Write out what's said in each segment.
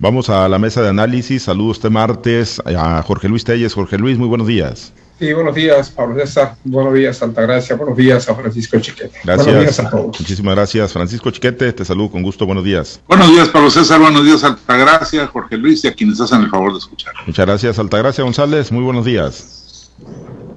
Vamos a la mesa de análisis. Saludos este martes a Jorge Luis Telles. Jorge Luis, muy buenos días. Sí, buenos días, Pablo César. Buenos días, Altagracia. Buenos días a Francisco Chiquete. Gracias. Buenos días a todos. Muchísimas gracias, Francisco Chiquete. Te saludo con gusto. Buenos días. Buenos días, Pablo César. Buenos días, Altagracia, Jorge Luis y a quienes hacen el favor de escuchar. Muchas gracias, Altagracia González. Muy buenos días.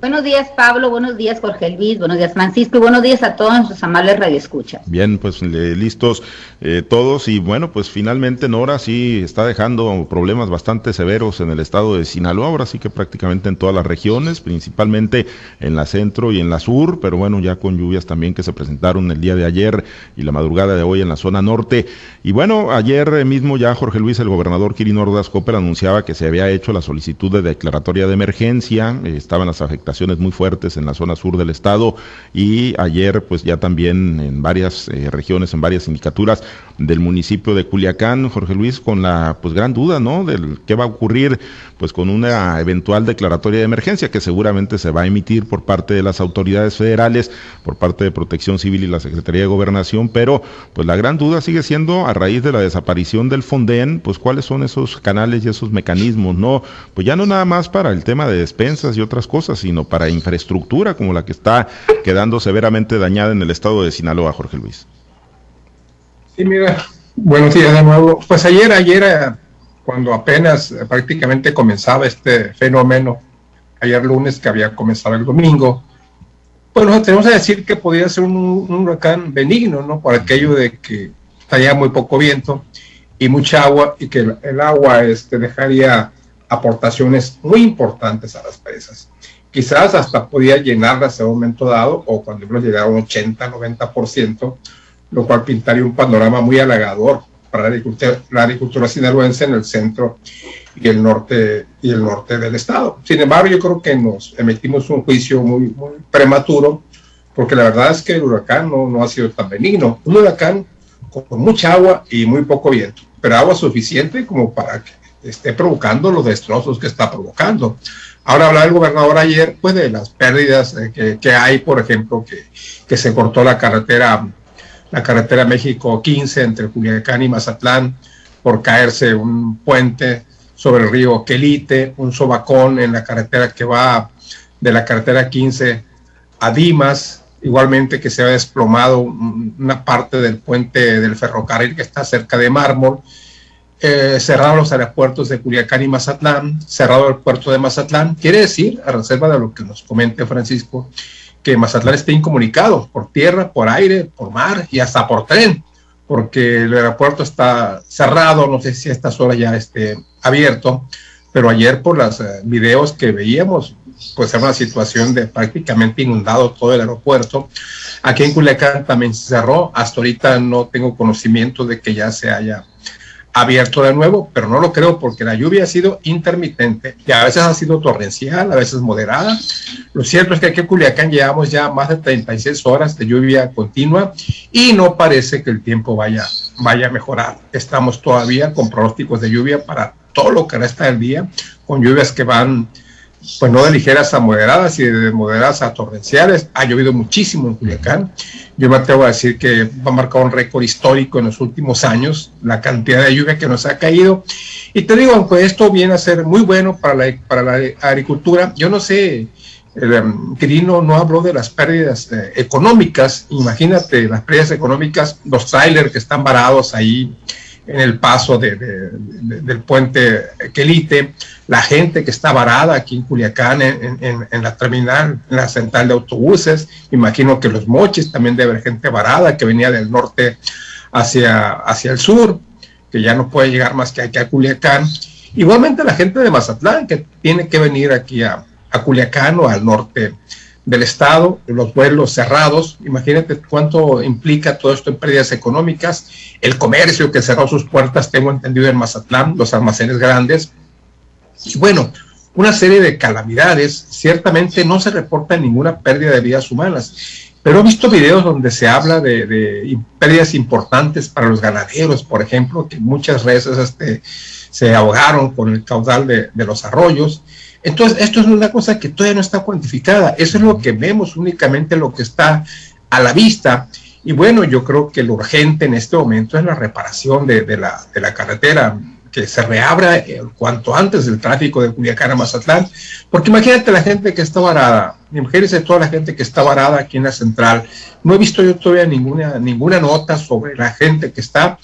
Buenos días, Pablo. Buenos días, Jorge Luis. Buenos días, Francisco. Y buenos días a todos nuestros amables radioescuchas. Bien, pues eh, listos eh, todos. Y bueno, pues finalmente Nora sí está dejando problemas bastante severos en el estado de Sinaloa. Ahora sí que prácticamente en todas las regiones, principalmente en la centro y en la sur. Pero bueno, ya con lluvias también que se presentaron el día de ayer y la madrugada de hoy en la zona norte. Y bueno, ayer mismo ya Jorge Luis, el gobernador Kirin Ordaz Cooper, anunciaba que se había hecho la solicitud de declaratoria de emergencia. Eh, estaban las afectaciones muy fuertes en la zona sur del estado y ayer pues ya también en varias eh, regiones, en varias sindicaturas del municipio de Culiacán, Jorge Luis, con la pues gran duda, ¿no? Del qué va a ocurrir pues con una eventual declaratoria de emergencia que seguramente se va a emitir por parte de las autoridades federales, por parte de Protección Civil y la Secretaría de Gobernación, pero pues la gran duda sigue siendo a raíz de la desaparición del Fonden, pues cuáles son esos canales y esos mecanismos, ¿no? Pues ya no nada más para el tema de despensas y otras cosas, sino para infraestructura como la que está quedando severamente dañada en el estado de Sinaloa, Jorge Luis. Sí, mira, buenos días de nuevo. Pues ayer, ayer, eh, cuando apenas eh, prácticamente comenzaba este fenómeno, ayer lunes que había comenzado el domingo, pues nos tenemos que decir que podía ser un, un, huracán benigno, ¿no? Por aquello de que estaría muy poco viento y mucha agua y que el, el agua este, dejaría aportaciones muy importantes a las presas quizás hasta podía llenarlas en un momento dado o cuando hemos llegado a un 80, 90%, lo cual pintaría un panorama muy halagador para la agricultura, la agricultura sinaloense en el centro y el norte y el norte del estado. Sin embargo, yo creo que nos emitimos un juicio muy, muy prematuro, porque la verdad es que el huracán no, no ha sido tan benigno. Un huracán con mucha agua y muy poco viento, pero agua suficiente como para que esté provocando los destrozos que está provocando. Ahora hablaba el gobernador ayer, pues, de las pérdidas eh, que, que, hay, por ejemplo, que, que, se cortó la carretera, la carretera México 15 entre Culiacán y Mazatlán por caerse un puente sobre el río Quelite, un sobacón en la carretera que va de la carretera 15 a Dimas, igualmente que se ha desplomado una parte del puente del ferrocarril que está cerca de Mármol, eh, los aeropuertos de Culiacán y Mazatlán, cerrado el puerto de Mazatlán. Quiere decir, a reserva de lo que nos comente Francisco, que Mazatlán está incomunicado por tierra, por aire, por mar y hasta por tren, porque el aeropuerto está cerrado, no sé si a estas horas ya esté abierto, pero ayer por los eh, videos que veíamos, pues era una situación de prácticamente inundado todo el aeropuerto. Aquí en Culiacán también se cerró, hasta ahorita no tengo conocimiento de que ya se haya abierto de nuevo, pero no lo creo porque la lluvia ha sido intermitente y a veces ha sido torrencial, a veces moderada. Lo cierto es que aquí en Culiacán llevamos ya más de 36 horas de lluvia continua y no parece que el tiempo vaya, vaya a mejorar. Estamos todavía con pronósticos de lluvia para todo lo que resta del día, con lluvias que van pues no de ligeras a moderadas y de moderadas a torrenciales. Ha llovido muchísimo en Culiacán. Yo me atrevo a decir que va a marcar un récord histórico en los últimos años, la cantidad de lluvia que nos ha caído. Y te digo, aunque esto viene a ser muy bueno para la, para la agricultura, yo no sé, el um, Quirino no habló de las pérdidas eh, económicas. Imagínate las pérdidas económicas, los trailers que están varados ahí en el paso de, del puente Quelite, la gente que está varada aquí en Culiacán, en, en, la terminal, en la central de autobuses, imagino que los moches también debe haber gente varada que venía del norte hacia, hacia el sur, que ya no puede llegar más que aquí a Culiacán. Igualmente la gente de Mazatlán, que tiene que venir aquí a, a Culiacán o al norte del Estado, los vuelos cerrados. Imagínate cuánto implica todo esto en pérdidas económicas. El comercio que cerró sus puertas, tengo entendido, en Mazatlán, los almacenes grandes. Y bueno, una serie de calamidades. Ciertamente no se reporta ninguna pérdida de vidas humanas, pero he visto videos donde se habla de, pérdidas importantes para los ganaderos, por ejemplo, que muchas veces este, se ahogaron con el caudal de, los arroyos. Entonces, esto es una cosa que todavía no está cuantificada. Eso es lo que vemos únicamente lo que está a la vista. Y bueno, yo creo que lo urgente en este momento es la reparación de, la, de la, carretera que se reabra eh, cuanto antes el tráfico de Culiacán a Mazatlán, porque imagínate la gente que está varada, imagínense toda la gente que está varada aquí en la central. No he visto yo todavía ninguna, ninguna nota sobre la gente que está.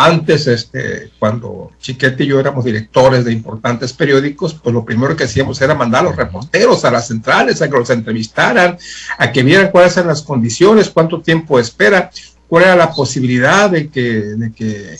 Antes, este, cuando Chiquete y yo éramos directores de importantes periódicos, pues lo primero que hacíamos era mandar a los reporteros a las centrales, a que los entrevistaran, a que vieran cuáles eran las condiciones, cuánto tiempo espera, cuál era la posibilidad de que, de que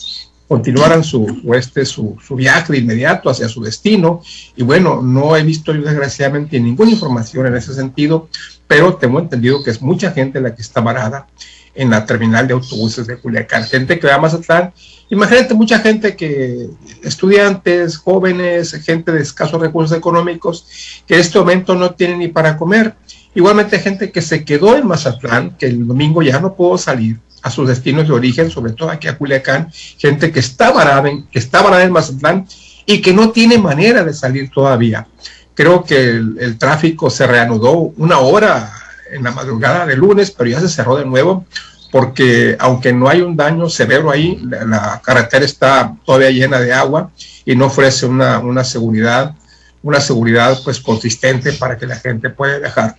continuaran su, este, su, su, viaje de inmediato hacia su destino. Y bueno, no he visto yo desgraciadamente ninguna información en ese sentido, pero tengo entendido que es mucha gente la que está varada en la terminal de autobuses de Culiacán, gente que va a Mazatlán. Imagínate mucha gente que, estudiantes, jóvenes, gente de escasos recursos económicos, que en este momento no tienen ni para comer. Igualmente gente que se quedó en Mazatlán, que el domingo ya no pudo salir a sus destinos de origen, sobre todo aquí a Culiacán, gente que está varada que está varada en Mazatlán y que no tiene manera de salir todavía. Creo que el, tráfico se reanudó una hora en la madrugada de lunes, pero ya se cerró de nuevo porque aunque no hay un daño severo ahí, la, carretera está todavía llena de agua y no ofrece una, una seguridad una seguridad pues consistente para que la gente pueda viajar.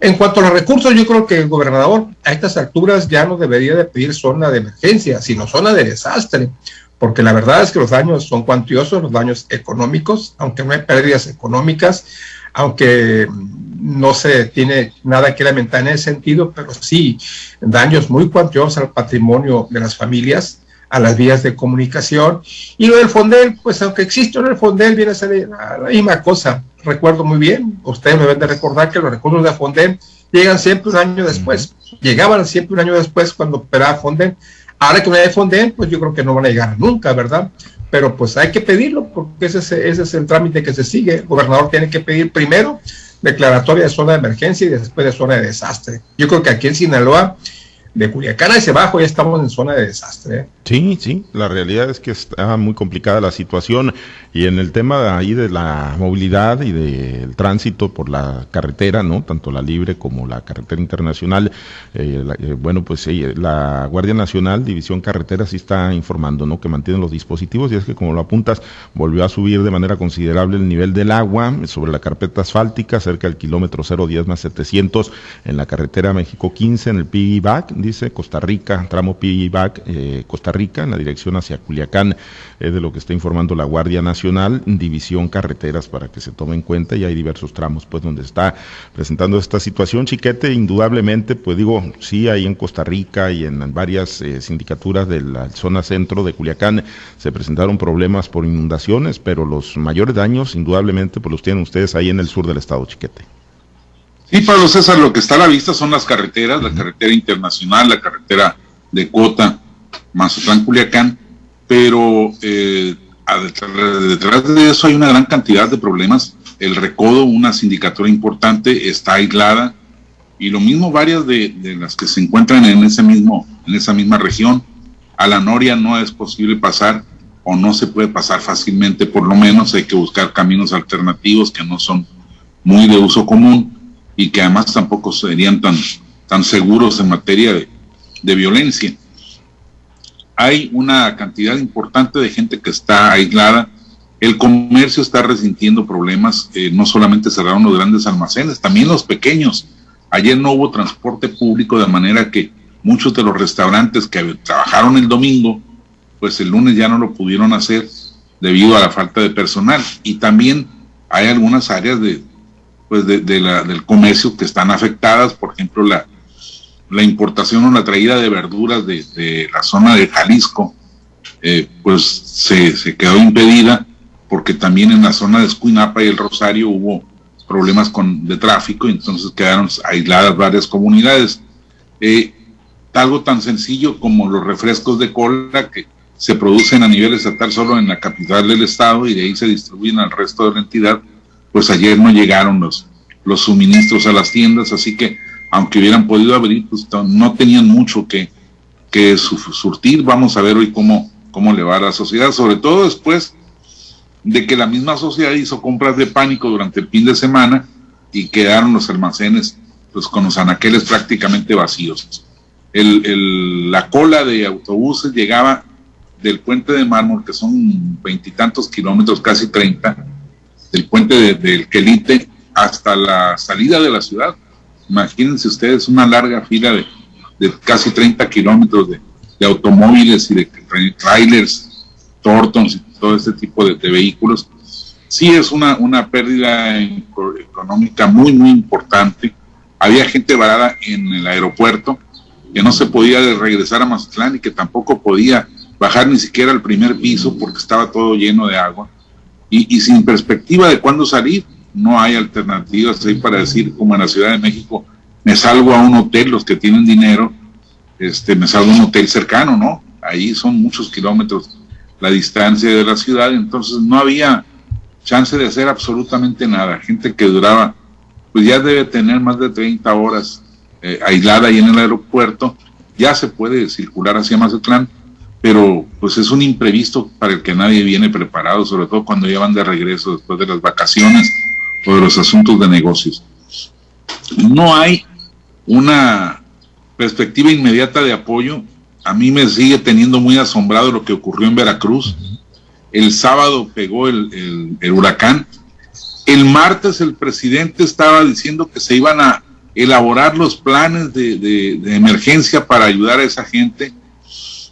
En cuanto a los recursos, yo creo que el gobernador a estas alturas ya no debería de pedir zona de emergencia, sino zona de desastre, porque la verdad es que los daños son cuantiosos, los daños económicos, aunque no hay pérdidas económicas, aunque no se tiene nada que lamentar en ese sentido, pero sí daños muy cuantiosos al patrimonio de las familias, a las vías de comunicación. Y lo del Fondel, pues aunque existe el Fondel, viene a ser la misma cosa. Recuerdo muy bien, ustedes me deben de recordar que los recursos de Fondel llegan siempre un año después. Llegaban siempre un año después cuando operaba Fondel. Ahora que no hay Fondel, pues yo creo que no van a llegar nunca, ¿verdad? Pero pues hay que pedirlo porque ese es, ese es el trámite que se sigue. El gobernador tiene que pedir primero declaratoria de zona de emergencia y después de zona de desastre. Yo creo que aquí en Sinaloa de Culiacán hacia abajo ya estamos en zona de desastre. ¿eh? Sí, sí, la realidad es que está muy complicada la situación y en el tema ahí de la movilidad y del tránsito por la carretera, ¿no? Tanto la libre como la carretera internacional, eh, eh, bueno, pues la Guardia Nacional, División Carretera, sí está informando, ¿no? Que mantienen los dispositivos y es que como lo apuntas, volvió a subir de manera considerable el nivel del agua sobre la carpeta asfáltica, cerca del kilómetro 010 más 700 en la carretera México 15, en el piggyback, dice Costa Rica, tramo piggyback, eh, Costa Rica, en la dirección hacia Culiacán, es de lo que está informando la Guardia Nacional, División Carreteras, para que se tome en cuenta, y hay diversos tramos, pues, donde está presentando esta situación. Chiquete, indudablemente, pues digo, sí, ahí en Costa Rica y en varias eh, sindicaturas de la zona centro de Culiacán se presentaron problemas por inundaciones, pero los mayores daños, indudablemente, pues los tienen ustedes ahí en el sur del estado, Chiquete. Sí, Pablo César, lo que está a la vista son las carreteras, la carretera internacional, la carretera de Cota, Mazatlán, Culiacán, pero eh, detrás de eso hay una gran cantidad de problemas. El recodo, una sindicatura importante, está aislada y lo mismo varias de, las que se encuentran en ese mismo, en esa misma región. A la Noria no es posible pasar o no se puede pasar fácilmente, por lo menos hay que buscar caminos alternativos que no son muy de uso común y que además tampoco serían tan, tan seguros en materia de, violencia. Hay una cantidad importante de gente que está aislada. El comercio está resintiendo problemas. Eh, no solamente cerraron los grandes almacenes, también los pequeños. Ayer no hubo transporte público, de manera que muchos de los restaurantes que trabajaron el domingo, pues el lunes ya no lo pudieron hacer debido a la falta de personal. Y también hay algunas áreas de, pues de, la, del comercio que están afectadas, por ejemplo, la, la importación o la traída de verduras de, la zona de Jalisco, eh, pues se, se, quedó impedida porque también en la zona de Escuinapa y el Rosario hubo problemas con, de tráfico y entonces quedaron aisladas varias comunidades. Eh, algo tan sencillo como los refrescos de cola que se producen a nivel estatal solo en la capital del estado y de ahí se distribuyen al resto de la entidad, pues ayer no llegaron los, los suministros a las tiendas, así que aunque hubieran podido abrir, pues no tenían mucho que, que surtir. Vamos a ver hoy cómo, cómo le va a la sociedad, sobre todo después de que la misma sociedad hizo compras de pánico durante el fin de semana y quedaron los almacenes pues con los anaqueles prácticamente vacíos. El, el, la cola de autobuses llegaba del puente de mármol, que son veintitantos kilómetros, casi treinta, del puente del Quelite hasta la salida de la ciudad. Imagínense ustedes una larga fila de, casi 30 kilómetros de, automóviles y de trailers, tortons y todo este tipo de, vehículos. Sí es una, una pérdida económica muy, muy importante. Había gente varada en el aeropuerto que no se podía regresar a Mazatlán y que tampoco podía bajar ni siquiera al primer piso porque estaba todo lleno de agua y, sin perspectiva de cuándo salir. No hay alternativas ahí para decir, como en la Ciudad de México, me salgo a un hotel, los que tienen dinero, este, me salgo a un hotel cercano, ¿no? Ahí son muchos kilómetros la distancia de la ciudad, entonces no había chance de hacer absolutamente nada. Gente que duraba, pues ya debe tener más de 30 horas eh, aislada ahí en el aeropuerto, ya se puede circular hacia Mazatlán, pero pues es un imprevisto para el que nadie viene preparado, sobre todo cuando ya van de regreso después de las vacaciones o de los asuntos de negocios. No hay una perspectiva inmediata de apoyo. A mí me sigue teniendo muy asombrado lo que ocurrió en Veracruz. El sábado pegó el, huracán. El martes el presidente estaba diciendo que se iban a elaborar los planes de emergencia para ayudar a esa gente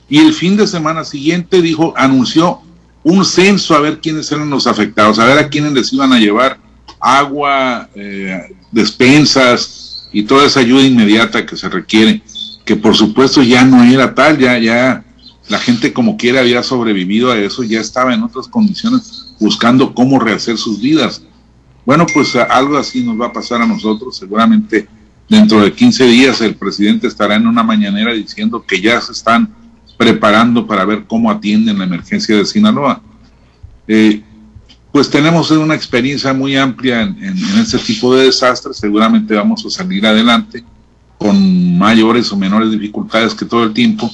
y el fin de semana siguiente dijo, anunció un censo a ver quiénes eran los afectados, a ver a quiénes les iban a llevar agua, eh, despensas y toda esa ayuda inmediata que se requiere, que por supuesto ya no era tal, ya, ya la gente como quiera había sobrevivido a eso, ya estaba en otras condiciones buscando cómo rehacer sus vidas. Bueno, pues algo así nos va a pasar a nosotros, seguramente dentro de 15 días el presidente estará en una mañanera diciendo que ya se están preparando para ver cómo atienden la emergencia de Sinaloa. Eh, pues tenemos una experiencia muy amplia en, en, este tipo de desastres, seguramente vamos a salir adelante con mayores o menores dificultades que todo el tiempo,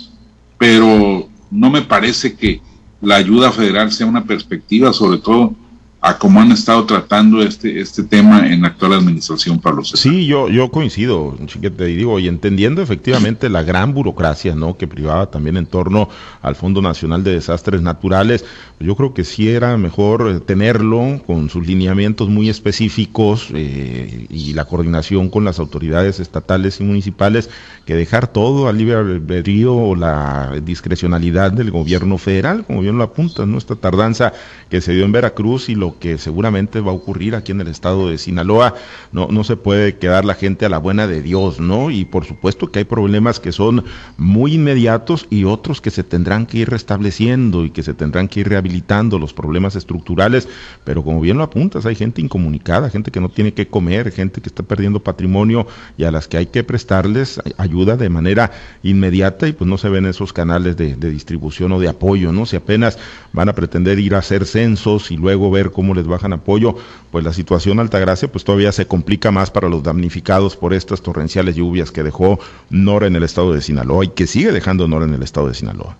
pero no me parece que la ayuda federal sea una perspectiva, sobre todo a cómo han estado tratando este, este tema en la actual administración, Pablo César. Sí, yo, yo coincido, chiquete, y digo, y entendiendo efectivamente la gran burocracia ¿no? que privaba también en torno al Fondo Nacional de Desastres Naturales, yo creo que sí era mejor tenerlo con sus lineamientos muy específicos eh, y la coordinación con las autoridades estatales y municipales que dejar todo al libre albedrío o la discrecionalidad del gobierno federal, como bien lo apunta, ¿no? esta tardanza que se dio en Veracruz y lo que seguramente va a ocurrir aquí en el estado de Sinaloa. No, no se puede quedar la gente a la buena de Dios, ¿no? Y por supuesto que hay problemas que son muy inmediatos y otros que se tendrán que ir restableciendo y que se tendrán que ir rehabilitando, los problemas estructurales, pero como bien lo apuntas, hay gente incomunicada, gente que no tiene que comer, gente que está perdiendo patrimonio y a las que hay que prestarles ayuda de manera inmediata y pues no se ven esos canales de, de distribución o de apoyo, ¿no? Si apenas van a pretender ir a hacer censos y luego ver cómo les bajan apoyo, pues la situación Altagracia pues todavía se complica más para los damnificados por estas torrenciales lluvias que dejó Nora en el estado de Sinaloa y que sigue dejando Nora en el estado de Sinaloa.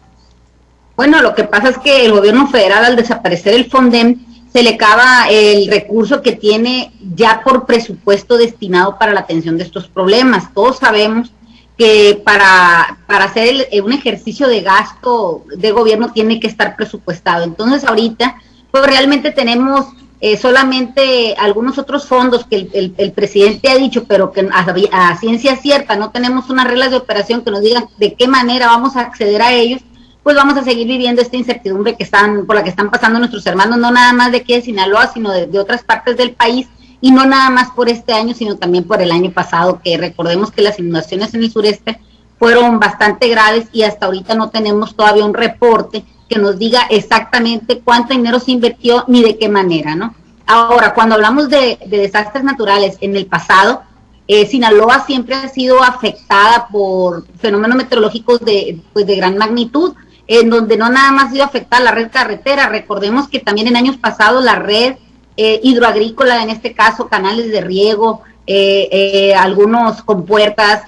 Bueno, lo que pasa es que el gobierno federal al desaparecer el FONDEM se le acaba el recurso que tiene ya por presupuesto destinado para la atención de estos problemas. Todos sabemos que para, para hacer un ejercicio de gasto de gobierno tiene que estar presupuestado. Entonces ahorita pues realmente tenemos eh, solamente algunos otros fondos que el, presidente ha dicho, pero que a, ciencia cierta no tenemos unas reglas de operación que nos digan de qué manera vamos a acceder a ellos, pues vamos a seguir viviendo esta incertidumbre que están, por la que están pasando nuestros hermanos, no nada más de aquí de Sinaloa, sino de, de otras partes del país, y no nada más por este año, sino también por el año pasado, que recordemos que las inundaciones en el sureste fueron bastante graves y hasta ahorita no tenemos todavía un reporte que nos diga exactamente cuánto dinero se invirtió ni de qué manera, ¿no? Ahora, cuando hablamos de, desastres naturales en el pasado, eh, Sinaloa siempre ha sido afectada por fenómenos meteorológicos de, pues, de gran magnitud, en donde no nada más ha sido afectada la red carretera, recordemos que también en años pasados la red eh, hidroagrícola, en este caso canales de riego, eh, algunos compuertas,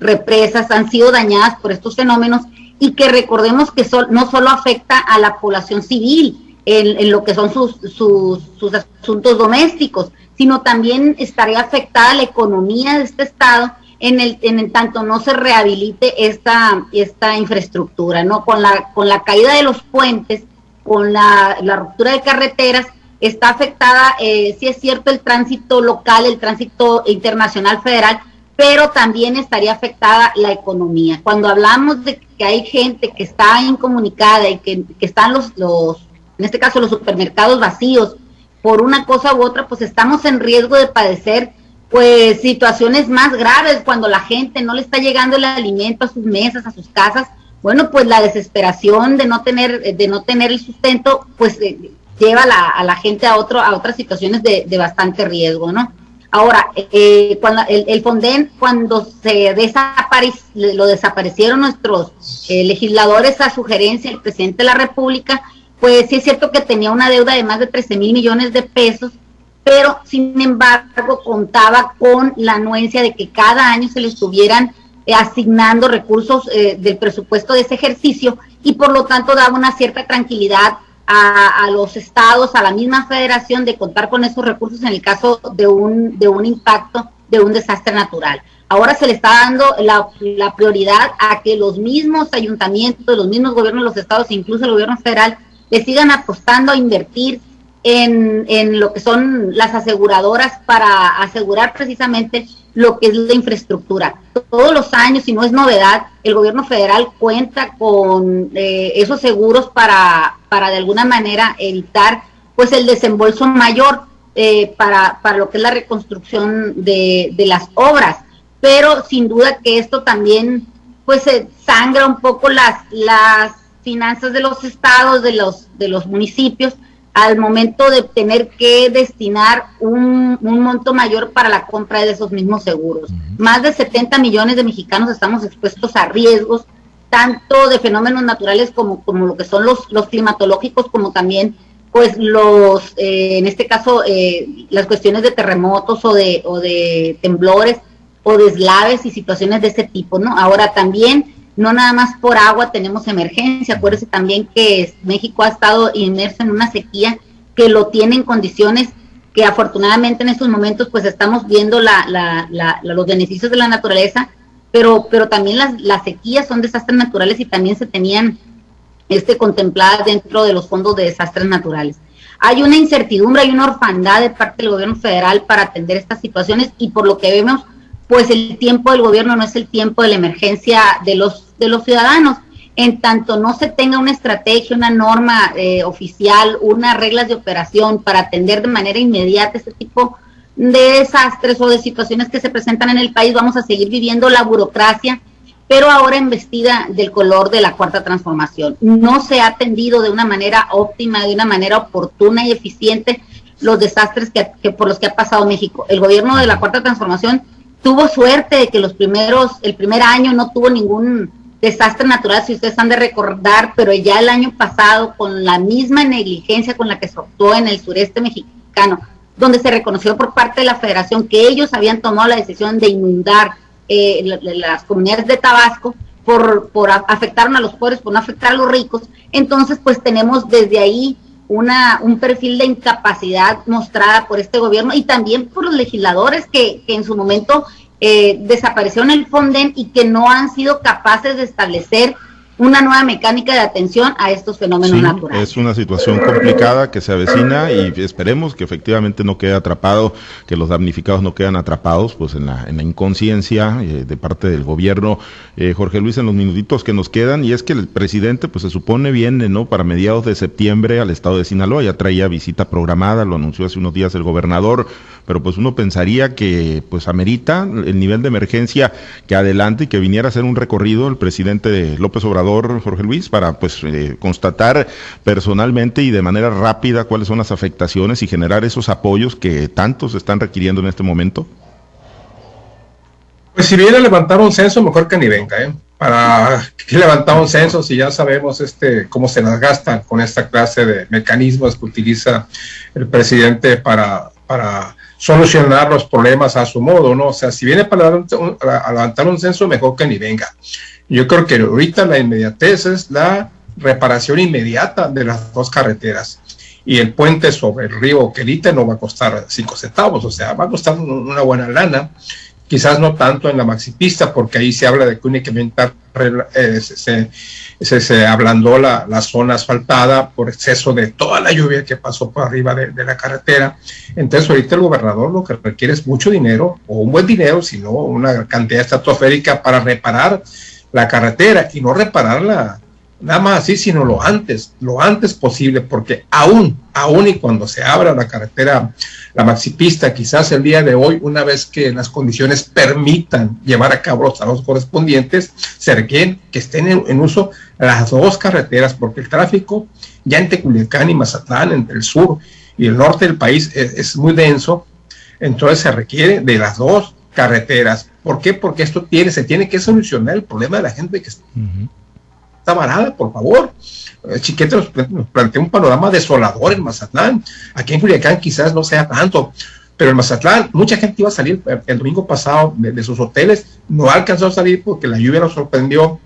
represas han sido dañadas por estos fenómenos y que recordemos que no solo afecta a la población civil en, lo que son sus, sus, asuntos domésticos, sino también estaría afectada la economía de este estado en el, en tanto no se rehabilite esta, esta infraestructura, ¿no? Con la, con la caída de los puentes, con la, la ruptura de carreteras, está afectada, eh, sí es cierto, el tránsito local, el tránsito internacional federal, pero también estaría afectada la economía. Cuando hablamos de que hay gente que está incomunicada y que, están los, los, en este caso los supermercados vacíos por una cosa u otra, pues estamos en riesgo de padecer pues situaciones más graves cuando la gente no le está llegando el alimento a sus mesas, a sus casas, bueno, pues la desesperación de no tener de no tener el sustento, pues eh, lleva a la gente a otro a otras situaciones de, bastante riesgo, ¿no? Ahora, eh, cuando el, Fonden, cuando se lo desaparecieron nuestros eh, legisladores a sugerencia del presidente de la República, pues sí es cierto que tenía una deuda de más de 13 mil millones de pesos pero sin embargo contaba con la anuencia de que cada año se le estuvieran eh, asignando recursos eh, del presupuesto de ese ejercicio y por lo tanto daba una cierta tranquilidad a, los estados, a la misma federación de contar con esos recursos en el caso de un, de un impacto de un desastre natural. Ahora se le está dando la, la prioridad a que los mismos ayuntamientos, los mismos gobiernos de los estados, incluso el gobierno federal, le sigan apostando a invertir en, en, lo que son las aseguradoras para asegurar precisamente lo que es la infraestructura. Todos los años, si no es novedad, el gobierno federal cuenta con eh, esos seguros para, para de alguna manera evitar pues el desembolso mayor eh, para, para lo que es la reconstrucción de, de las obras. Pero sin duda que esto también pues se sangra un poco las, las finanzas de los estados, de los, de los municipios, al momento de tener que destinar un, monto mayor para la compra de esos mismos seguros. Más de 70 millones de mexicanos estamos expuestos a riesgos, tanto de fenómenos naturales como, como lo que son los, los climatológicos, como también pues los, eh, en este caso, eh, las cuestiones de terremotos o de, o de temblores o deslaves y situaciones de ese tipo, ¿no? Ahora también no nada más por agua tenemos emergencia, acuérdense también que México ha estado inmerso en una sequía que lo tiene en condiciones que afortunadamente en estos momentos pues estamos viendo los beneficios de la naturaleza, pero, pero también las, las sequías son desastres naturales y también se tenían este, contempladas dentro de los fondos de desastres naturales. Hay una incertidumbre, hay una orfandad de parte del gobierno federal para atender estas situaciones y por lo que vemos, pues el tiempo del gobierno no es el tiempo de la emergencia de los de los ciudadanos. En tanto no se tenga una estrategia, una norma eh, oficial, unas reglas de operación para atender de manera inmediata este tipo de desastres o de situaciones que se presentan en el país, vamos a seguir viviendo la burocracia, pero ahora investida del color de la cuarta transformación. No se ha atendido de una manera óptima, de una manera oportuna y eficiente los desastres que, que por los que ha pasado México. El gobierno de la cuarta transformación tuvo suerte de que los primeros, el primer año no tuvo ningún desastre natural, si ustedes han de recordar, pero ya el año pasado, con la misma negligencia con la que se actuó en el sureste mexicano, donde se reconoció por parte de la federación que ellos habían tomado la decisión de inundar eh, las comunidades de Tabasco por, por afectar a los pobres, por no afectar a los ricos, entonces pues tenemos desde ahí una, un perfil de incapacidad mostrada por este gobierno y también por los legisladores que, en su momento eh, desaparecieron el Fonden y que no han sido capaces de establecer una nueva mecánica de atención a estos fenómenos naturales. Es una situación complicada que se avecina y esperemos que efectivamente no quede atrapado, que los damnificados no quedan atrapados pues en la, en la inconsciencia eh, de parte del gobierno. Eh, Jorge Luis, en los minutitos que nos quedan, y es que el presidente pues se supone viene no para mediados de septiembre al estado de Sinaloa, ya traía visita programada, lo anunció hace unos días el gobernador, pero pues uno pensaría que pues amerita el nivel de emergencia que adelante y que viniera a hacer un recorrido el presidente de López Obrador Jorge Luis, para pues eh, constatar personalmente y de manera rápida cuáles son las afectaciones y generar esos apoyos que tantos están requiriendo en este momento? Pues si viene a levantar un censo, mejor que ni venga, ¿eh? Para que levantar un censo si ya sabemos este cómo se las gastan con esta clase de mecanismos que utiliza el presidente para, para solucionar los problemas a su modo, ¿no? O sea, si viene para levantar un censo, mejor que ni venga. Yo creo que ahorita la inmediatez es la reparación inmediata de las dos carreteras. Y el puente sobre el río Quelite no va a costar cinco centavos, o sea, va a costar una buena lana quizás no tanto en la maxipista, porque ahí se habla de que únicamente eh, se, se, ablandó la, la, zona asfaltada por exceso de toda la lluvia que pasó por arriba de, de, la carretera. Entonces ahorita el gobernador lo que requiere es mucho dinero, o un buen dinero, sino una cantidad estratosférica para reparar la carretera y no repararla nada más así, sino lo antes, lo antes posible, porque aún, aún y cuando se abra la carretera, la maxipista, quizás el día de hoy, una vez que las condiciones permitan llevar a cabo los trabajos correspondientes, se requieren que estén en, uso las dos carreteras, porque el tráfico ya entre Culiacán y Mazatlán, entre el sur y el norte del país, es, muy denso, entonces se requiere de las dos carreteras. ¿Por qué? Porque esto tiene, se tiene que solucionar el problema de la gente que está está varada, por favor. Chiquete nos, plantea un panorama desolador en Mazatlán. Aquí en Culiacán quizás no sea tanto, pero en Mazatlán mucha gente iba a salir el domingo pasado de, sus hoteles, no alcanzó a salir porque la lluvia nos sorprendió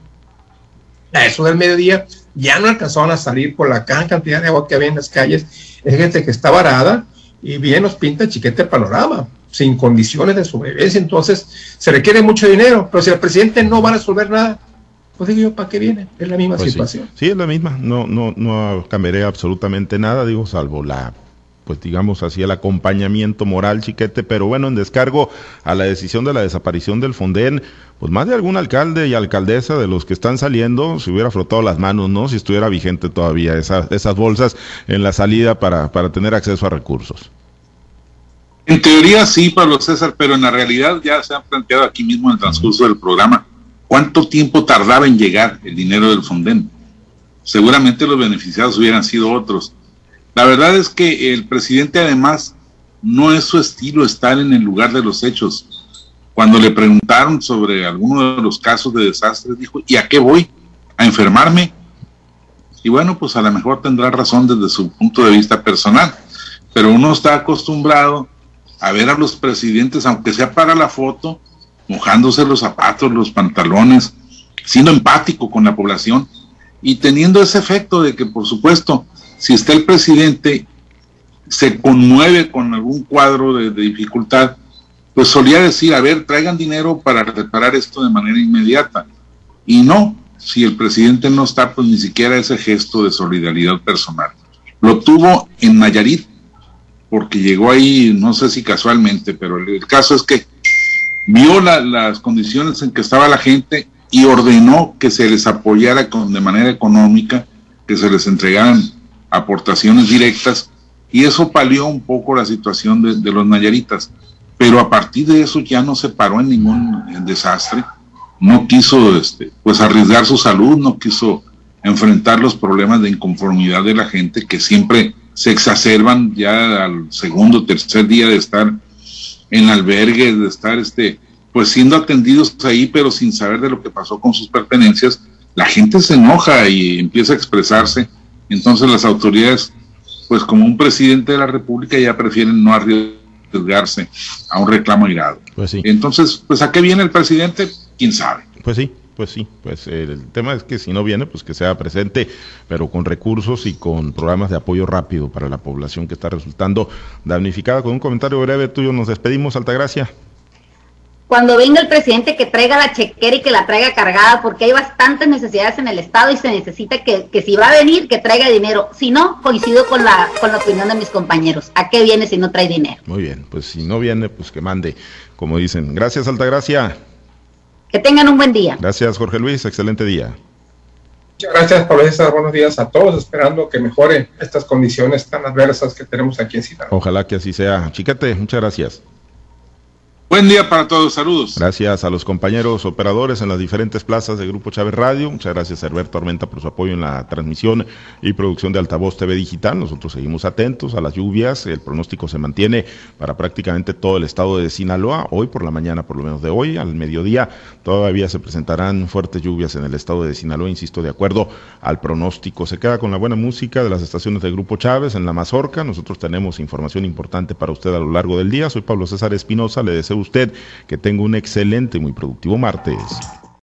a eso del mediodía, ya no alcanzaron a salir por la gran cantidad de agua que había en las calles. Es gente que está varada y bien nos pinta chiquete el panorama, sin condiciones de sobrevivencia. Entonces, se requiere mucho dinero, pero si el presidente no va a resolver nada, pues digo yo, ¿para qué viene? Es la misma pues situación. Sí. es la misma, no, no, no cambiaré absolutamente nada, digo, salvo la pues digamos así el acompañamiento moral chiquete, pero bueno, en descargo a la decisión de la desaparición del Fonden, pues más de algún alcalde y alcaldesa de los que están saliendo se hubiera frotado las manos, ¿no? Si estuviera vigente todavía esa, esas bolsas en la salida para, para tener acceso a recursos. En teoría sí, Pablo César, pero en la realidad ya se han planteado aquí mismo en el transcurso del programa ¿Cuánto tiempo tardaba en llegar el dinero del Fonden? Seguramente los beneficiados hubieran sido otros. La verdad es que el presidente además no es su estilo estar en el lugar de los hechos. Cuando le preguntaron sobre alguno de los casos de desastres, dijo, ¿y a qué voy? ¿A enfermarme? Y bueno, pues a lo mejor tendrá razón desde su punto de vista personal, pero uno está acostumbrado a ver a los presidentes, aunque sea para la foto, mojándose los zapatos, los pantalones, siendo empático con la población y teniendo ese efecto de que, por supuesto, si está el presidente, se conmueve con algún cuadro de, dificultad, pues solía decir, a ver, traigan dinero para reparar esto de manera inmediata. Y no, si el presidente no está, pues ni siquiera ese gesto de solidaridad personal. Lo tuvo en Nayarit, porque llegó ahí, no sé si casualmente, pero el caso es que vio las condiciones en que estaba la gente y ordenó que se les apoyara con, de manera económica, que se les entregaran aportaciones directas y eso palió un poco la situación de, los nayaritas. Pero a partir de eso ya no se paró en ningún desastre, no quiso este, pues arriesgar su salud, no quiso enfrentar los problemas de inconformidad de la gente que siempre se exacerban ya al segundo tercer día de estar en albergues, de estar este, pues siendo atendidos ahí, pero sin saber de lo que pasó con sus pertenencias, la gente se enoja y empieza a expresarse. Entonces las autoridades, pues como un presidente de la República, ya prefieren no arriesgarse a un reclamo irado. Pues sí. Entonces, pues a qué viene el presidente, quién sabe. Pues sí, pues sí, pues el tema es que si no viene, pues que sea presente, pero con recursos y con programas de apoyo rápido para la población que está resultando damnificada. Con un comentario breve tuyo nos despedimos, Altagracia. Cuando venga el presidente que traiga la chequera y que la traiga cargada, porque hay bastantes necesidades en el Estado y se necesita que, que si va a venir, que traiga dinero. Si no, coincido con la, con la opinión de mis compañeros. ¿A qué viene si no trae dinero? Muy bien, pues si no viene, pues que mande, como dicen. Gracias, Altagracia. Que tengan un buen día. Gracias, Jorge Luis. Excelente día. Muchas gracias, Pablo César. Buenos días a todos. Esperando que mejoren estas condiciones tan adversas que tenemos aquí en Sinaloa. Ojalá que así sea. Chiquete, muchas gracias. Buen día para todos, saludos. Gracias a los compañeros operadores en las diferentes plazas de Grupo Chávez Radio. Muchas gracias a Herbert Tormenta por su apoyo en la transmisión y producción de Altavoz TV Digital. Nosotros seguimos atentos a las lluvias. El pronóstico se mantiene para prácticamente todo el estado de Sinaloa. Hoy por la mañana, por lo menos de hoy, al mediodía, todavía se presentarán fuertes lluvias en el estado de Sinaloa, insisto, de acuerdo al pronóstico. Se queda con la buena música de las estaciones de Grupo Chávez en la Mazorca. Nosotros tenemos información importante para usted a lo largo del día. Soy Pablo César Espinosa. Le deseo usted que tenga un excelente y muy productivo martes.